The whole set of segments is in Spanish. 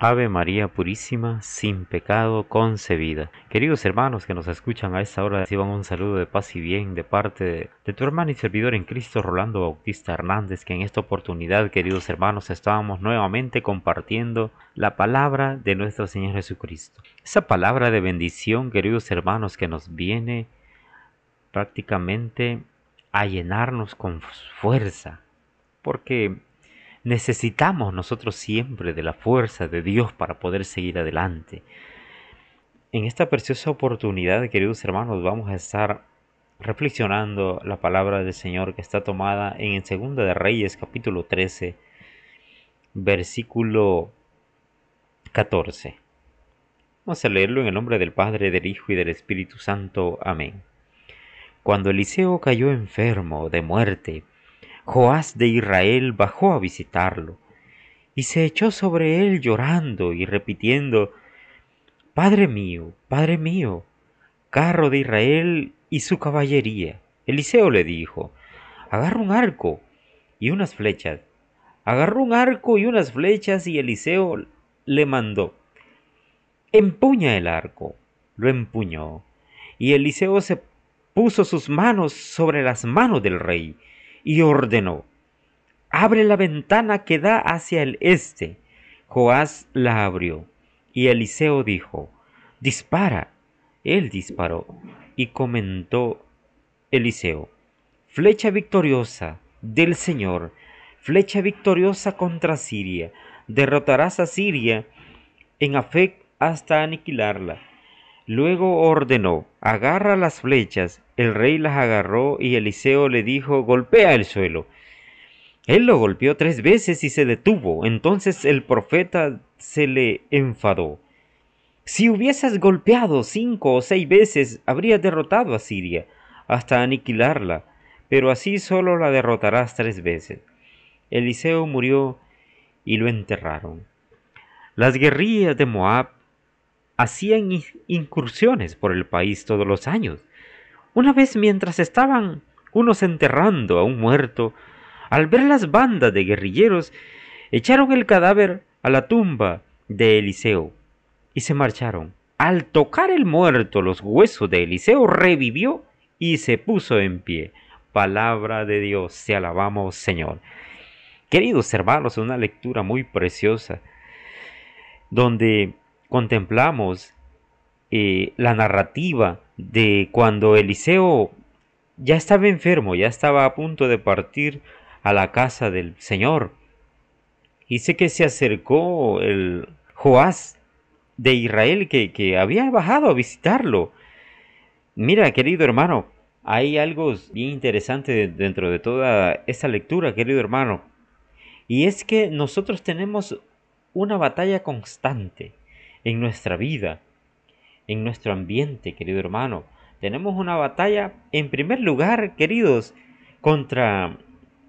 Ave María Purísima, sin pecado concebida. Queridos hermanos que nos escuchan a esta hora, reciban un saludo de paz y bien de parte de, de, tu hermano y servidor en Cristo, Rolando Bautista Hernández, que en esta oportunidad, queridos hermanos, estábamos nuevamente compartiendo la palabra de nuestro Señor Jesucristo. Esa palabra de bendición, queridos hermanos, que nos viene prácticamente a llenarnos con fuerza, porque necesitamos nosotros siempre de la fuerza de Dios para poder seguir adelante. En esta preciosa oportunidad, queridos hermanos, vamos a estar reflexionando la palabra del Señor que está tomada en Segunda de Reyes capítulo 13, versículo 14. Vamos a leerlo en el nombre del Padre, del Hijo y del Espíritu Santo. Amén. Cuando Eliseo cayó enfermo de muerte, Joás de Israel bajó a visitarlo, y se echó sobre él llorando y repitiendo, Padre mío, Padre mío, carro de Israel y su caballería. Eliseo le dijo, agarra un arco y unas flechas. Agarró un arco y unas flechas y Eliseo le mandó, empuña el arco. Lo empuñó. Y Eliseo se puso sus manos sobre las manos del rey y ordenó, abre la ventana que da hacia el este. Joás la abrió, y Eliseo dijo, dispara. Él disparó, y comentó Eliseo, flecha victoriosa del Señor, flecha victoriosa contra Siria, derrotarás a Siria en Afec hasta aniquilarla. Luego ordenó, agarra las flechas. El rey las agarró y Eliseo le dijo, golpea el suelo. Él lo golpeó tres veces y se detuvo. Entonces el profeta se le enfadó. Si hubieses golpeado cinco o seis veces, habrías derrotado a Siria, hasta aniquilarla, pero así solo la derrotarás tres veces. Eliseo murió y lo enterraron. Las guerrillas de Moab hacían incursiones por el país todos los años. Una vez mientras estaban unos enterrando a un muerto, al ver las bandas de guerrilleros, echaron el cadáver a la tumba de Eliseo y se marcharon. Al tocar el muerto los huesos de Eliseo revivió y se puso en pie. Palabra de Dios, te alabamos Señor. Queridos hermanos, una lectura muy preciosa donde contemplamos eh, la narrativa de cuando Eliseo ya estaba enfermo, ya estaba a punto de partir a la casa del Señor. Sé que se acercó el Joás de Israel que, que había bajado a visitarlo. Mira, querido hermano, hay algo bien interesante dentro de toda esta lectura, querido hermano. Y es que nosotros tenemos una batalla constante en nuestra vida, en nuestro ambiente, querido hermano. Tenemos una batalla, en primer lugar, queridos, contra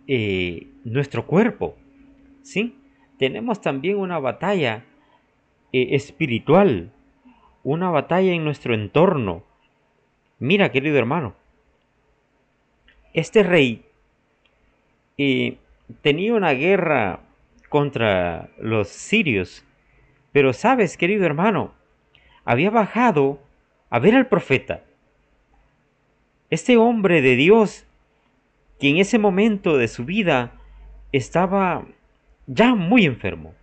eh, nuestro cuerpo. ¿Sí? Tenemos también una batalla eh, espiritual, una batalla en nuestro entorno. Mira, querido hermano, este rey eh, tenía una guerra contra los sirios pero sabes, querido hermano, había bajado a ver al profeta. Este hombre de Dios, que en ese momento de su vida estaba ya muy enfermo,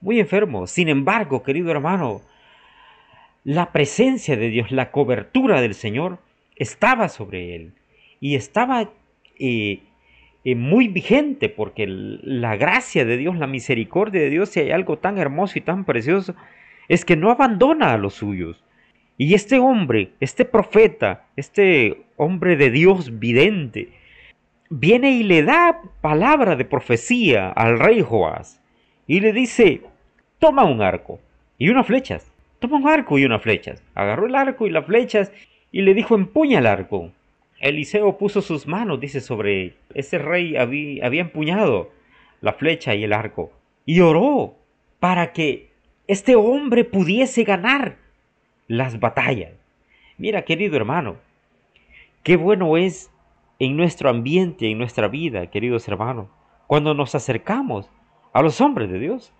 muy enfermo. Sin embargo, querido hermano, la presencia de Dios, la cobertura del Señor estaba sobre él y estaba eh, eh, muy vigente porque la gracia de Dios, la misericordia de Dios, si hay algo tan hermoso y tan precioso, es que no abandona a los suyos. Y este hombre, este profeta, este hombre de Dios vidente, viene y le da palabra de profecía al rey Joás y le dice, toma un arco y unas flechas, toma un arco y unas flechas. Agarró el arco y las flechas y le dijo, empuña el arco. Eliseo puso sus manos, dice, sobre ese rey había, había empuñado la flecha y el arco y oró para que este hombre pudiese ganar las batallas. Mira, querido hermano, qué bueno es en nuestro ambiente, en nuestra vida, queridos hermanos, cuando nos acercamos a los hombres de Dios,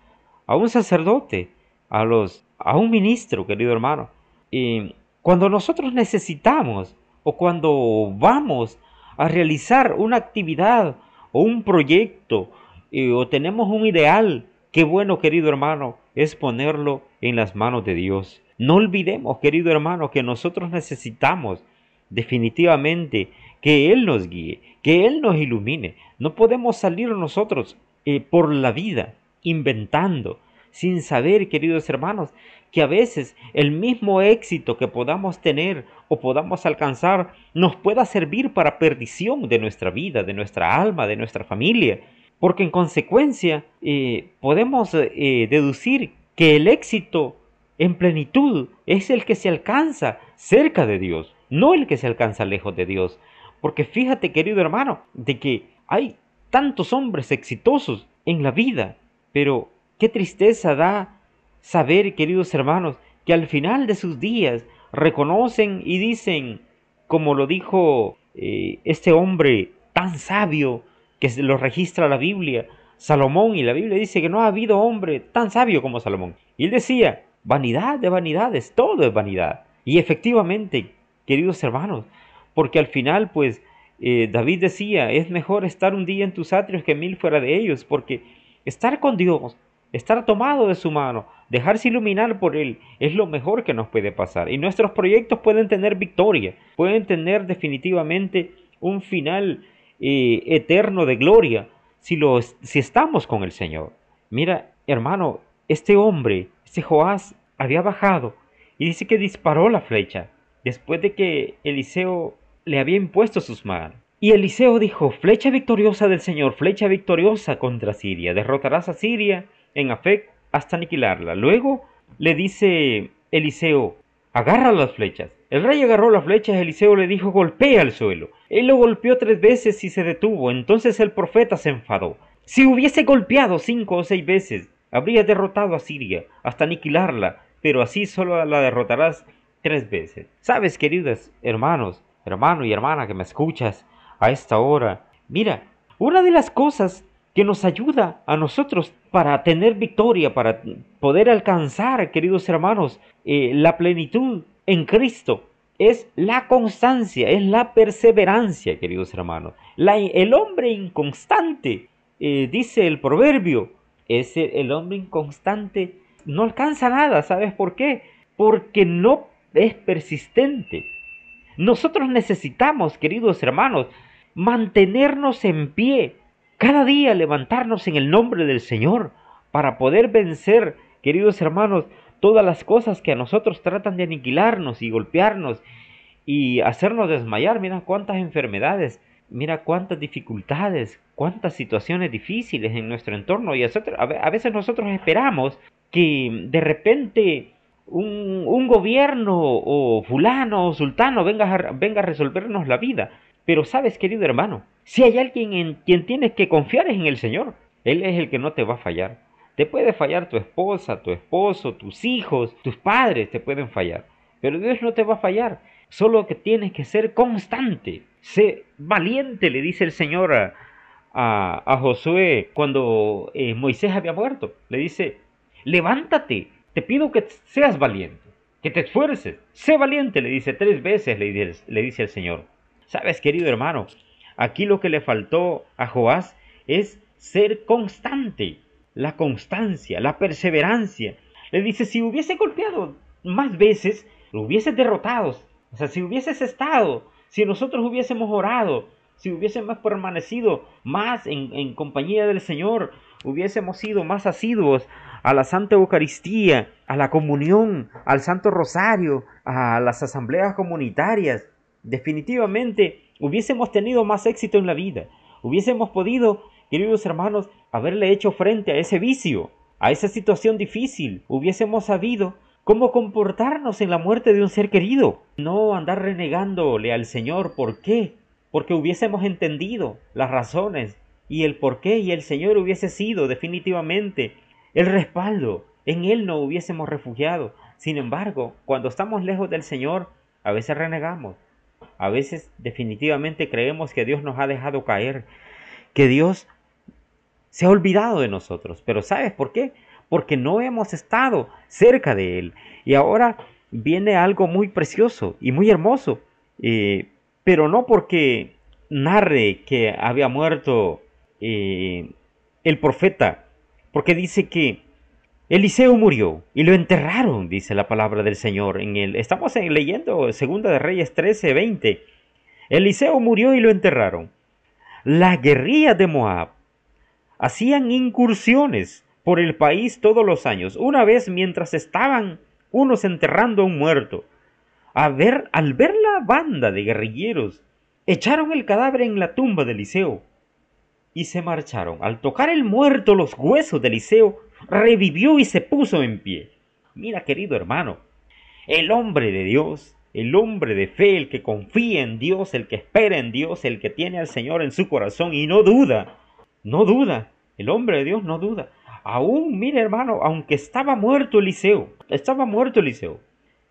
a un sacerdote, a los a un ministro, querido hermano. Y cuando nosotros necesitamos o cuando vamos a realizar una actividad o un proyecto eh, o tenemos un ideal, qué bueno, querido hermano, es ponerlo en las manos de Dios. No olvidemos, querido hermano, que nosotros necesitamos definitivamente que Él nos guíe, que Él nos ilumine. No podemos salir nosotros eh, por la vida inventando, sin saber, queridos hermanos, que a veces el mismo éxito que podamos tener o podamos alcanzar nos pueda servir para perdición de nuestra vida, de nuestra alma, de nuestra familia. Porque en consecuencia eh, podemos eh, deducir que el éxito en plenitud es el que se alcanza cerca de Dios, no el que se alcanza lejos de Dios. Porque fíjate, querido hermano, de que hay tantos hombres exitosos en la vida, pero qué tristeza da saber, queridos hermanos, que al final de sus días reconocen y dicen, como lo dijo eh, este hombre tan sabio que lo registra la Biblia, Salomón, y la Biblia dice que no ha habido hombre tan sabio como Salomón. Y él decía, vanidad de vanidades, todo es vanidad. Y efectivamente, queridos hermanos, porque al final, pues, eh, David decía, es mejor estar un día en tus atrios que mil fuera de ellos, porque estar con Dios, estar tomado de su mano, dejarse iluminar por Él, es lo mejor que nos puede pasar. Y nuestros proyectos pueden tener victoria, pueden tener definitivamente un final eh, eterno de gloria si, lo, si estamos con el Señor. Mira, hermano, este hombre, este Joás, había bajado y dice que disparó la flecha después de que Eliseo le había impuesto sus manos. Y Eliseo dijo, flecha victoriosa del Señor, flecha victoriosa contra Siria, derrotarás a Siria en Afec hasta aniquilarla. Luego le dice Eliseo, agarra las flechas. El rey agarró las flechas, Eliseo le dijo, golpea el suelo. Él lo golpeó tres veces y se detuvo. Entonces el profeta se enfadó. Si hubiese golpeado cinco o seis veces, habría derrotado a Siria hasta aniquilarla, pero así solo la derrotarás tres veces. Sabes, queridos hermanos, hermano y hermana que me escuchas a esta hora, mira, una de las cosas que nos ayuda a nosotros para tener victoria, para poder alcanzar, queridos hermanos, eh, la plenitud en Cristo. Es la constancia, es la perseverancia, queridos hermanos. el hombre inconstante, eh, dice el proverbio, es el hombre inconstante, no alcanza nada, ¿sabes por qué? Porque no es persistente. Nosotros necesitamos, queridos hermanos, mantenernos en pie, cada día levantarnos en el nombre del Señor para poder vencer, queridos hermanos, todas las cosas que a nosotros tratan de aniquilarnos y golpearnos y hacernos desmayar. Mira cuántas enfermedades, mira cuántas dificultades, cuántas situaciones difíciles en nuestro entorno. Y a veces nosotros esperamos que de repente un, gobierno o fulano o sultano venga venga a resolvernos la vida. Pero sabes, querido hermano, si hay alguien en quien tienes que confiar es en el Señor. Él es el que no te va a fallar. Te puede fallar tu esposa, tu esposo, tus hijos, tus padres te pueden fallar. Pero Dios no te va a fallar. Solo que tienes que ser constante. Sé valiente, le dice el Señor a, a, Josué cuando eh, Moisés había muerto. Le dice, levántate, te pido que seas valiente, que te esfuerces. Sé valiente, le dice tres veces, le dice, le dice el Señor. Sabes, querido hermano, aquí lo que le faltó a Joás es ser constante, la constancia, la perseverancia. Le dice, si hubiese golpeado más veces, lo hubiese derrotado. O sea, si hubieses estado, si nosotros hubiésemos orado, si hubiésemos permanecido más en, en compañía del Señor, hubiésemos sido más asiduos a la Santa Eucaristía, a la comunión, al Santo Rosario, a las asambleas comunitarias, definitivamente hubiésemos tenido más éxito en la vida. Hubiésemos podido, queridos hermanos, haberle hecho frente a ese vicio, a esa situación difícil. Hubiésemos sabido cómo comportarnos en la muerte de un ser querido. No andar renegándole al Señor. ¿Por qué? Porque hubiésemos entendido las razones y el por qué y el Señor hubiese sido definitivamente el respaldo. En Él no hubiésemos refugiado. Sin embargo, cuando estamos lejos del Señor, a veces renegamos, a veces definitivamente creemos que Dios nos ha dejado caer, que Dios se ha olvidado de nosotros. Pero ¿sabes por qué? Porque no hemos estado cerca de Él. Y ahora viene algo muy precioso y muy hermoso. Eh, pero no porque narre que había muerto eh, el profeta, porque dice que Eliseo murió y lo enterraron, dice la palabra del Señor. En el, estamos leyendo Segunda de Reyes 13, 20. Eliseo murió y lo enterraron. Las guerrillas de Moab hacían incursiones por el país todos los años. Una vez mientras estaban unos enterrando a un muerto, a ver, al ver la banda de guerrilleros, echaron el cadáver en la tumba de Eliseo y se marcharon. Al tocar el muerto los huesos de Eliseo, revivió y se puso en pie. Mira, querido hermano, el hombre de Dios, el hombre de fe, el que confía en Dios, el que espera en Dios, el que tiene al Señor en su corazón y no duda, no duda, el hombre de Dios no duda. Aún, mire hermano, aunque estaba muerto Eliseo, estaba muerto Eliseo,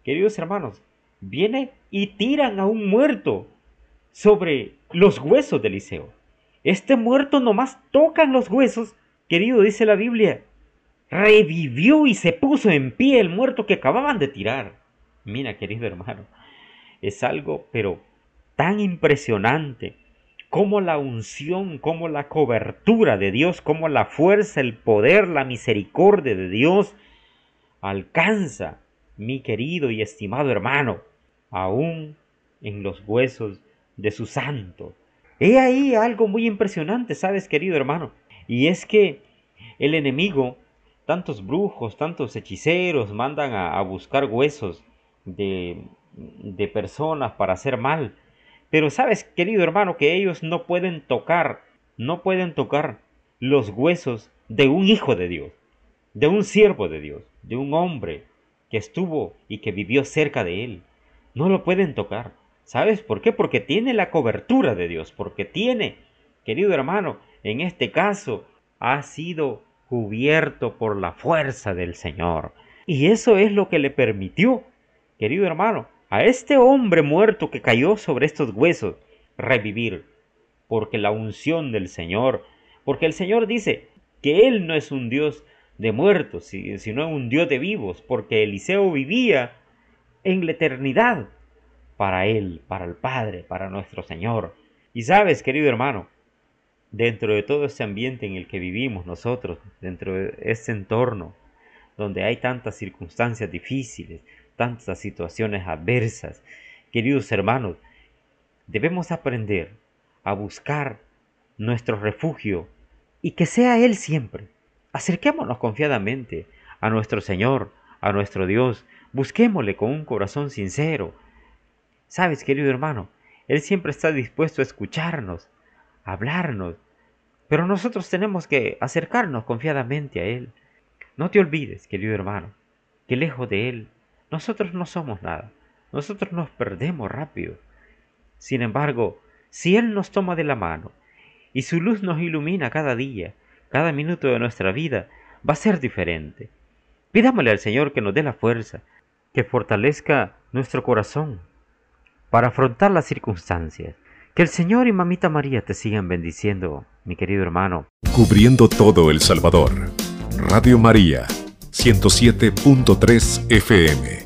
queridos hermanos, viene y tiran a un muerto sobre los huesos de Eliseo. Este muerto nomás tocan los huesos, querido, dice la Biblia, revivió y se puso en pie el muerto que acababan de tirar. Mira, querido hermano, es algo, pero tan impresionante como la unción, como la cobertura de Dios, como la fuerza, el poder, la misericordia de Dios alcanza, mi querido y estimado hermano, aún en los huesos de su santo. He ahí algo muy impresionante, sabes, querido hermano, y es que el enemigo tantos brujos, tantos hechiceros mandan a, buscar huesos de, de personas para hacer mal. Pero sabes, querido hermano, que ellos no pueden tocar, no pueden tocar los huesos de un hijo de Dios, de un siervo de Dios, de un hombre que estuvo y que vivió cerca de él. No lo pueden tocar. ¿Sabes por qué? Porque tiene la cobertura de Dios, porque tiene, querido hermano, en este caso ha sido cubierto por la fuerza del Señor. Y eso es lo que le permitió, querido hermano, a este hombre muerto que cayó sobre estos huesos, revivir. Porque la unción del Señor, porque el Señor dice que Él no es un Dios de muertos, sino un Dios de vivos, porque Eliseo vivía en la eternidad para Él, para el Padre, para nuestro Señor. Y sabes, querido hermano, dentro de todo este ambiente en el que vivimos nosotros, dentro de este entorno donde hay tantas circunstancias difíciles, tantas situaciones adversas, queridos hermanos, debemos aprender a buscar nuestro refugio y que sea Él siempre. Acerquémonos confiadamente a nuestro Señor, a nuestro Dios, busquémosle con un corazón sincero. Sabes, querido hermano, Él siempre está dispuesto a escucharnos, hablarnos. Pero nosotros tenemos que acercarnos confiadamente a Él. No te olvides, querido hermano, que lejos de Él nosotros no somos nada. Nosotros nos perdemos rápido. Sin embargo, si Él nos toma de la mano y su luz nos ilumina cada día, cada minuto de nuestra vida, va a ser diferente. Pidámosle al Señor que nos dé la fuerza, que fortalezca nuestro corazón para afrontar las circunstancias que el Señor y Mamita María te sigan bendiciendo, mi querido hermano. Cubriendo todo El Salvador. Radio María, 107.3 FM.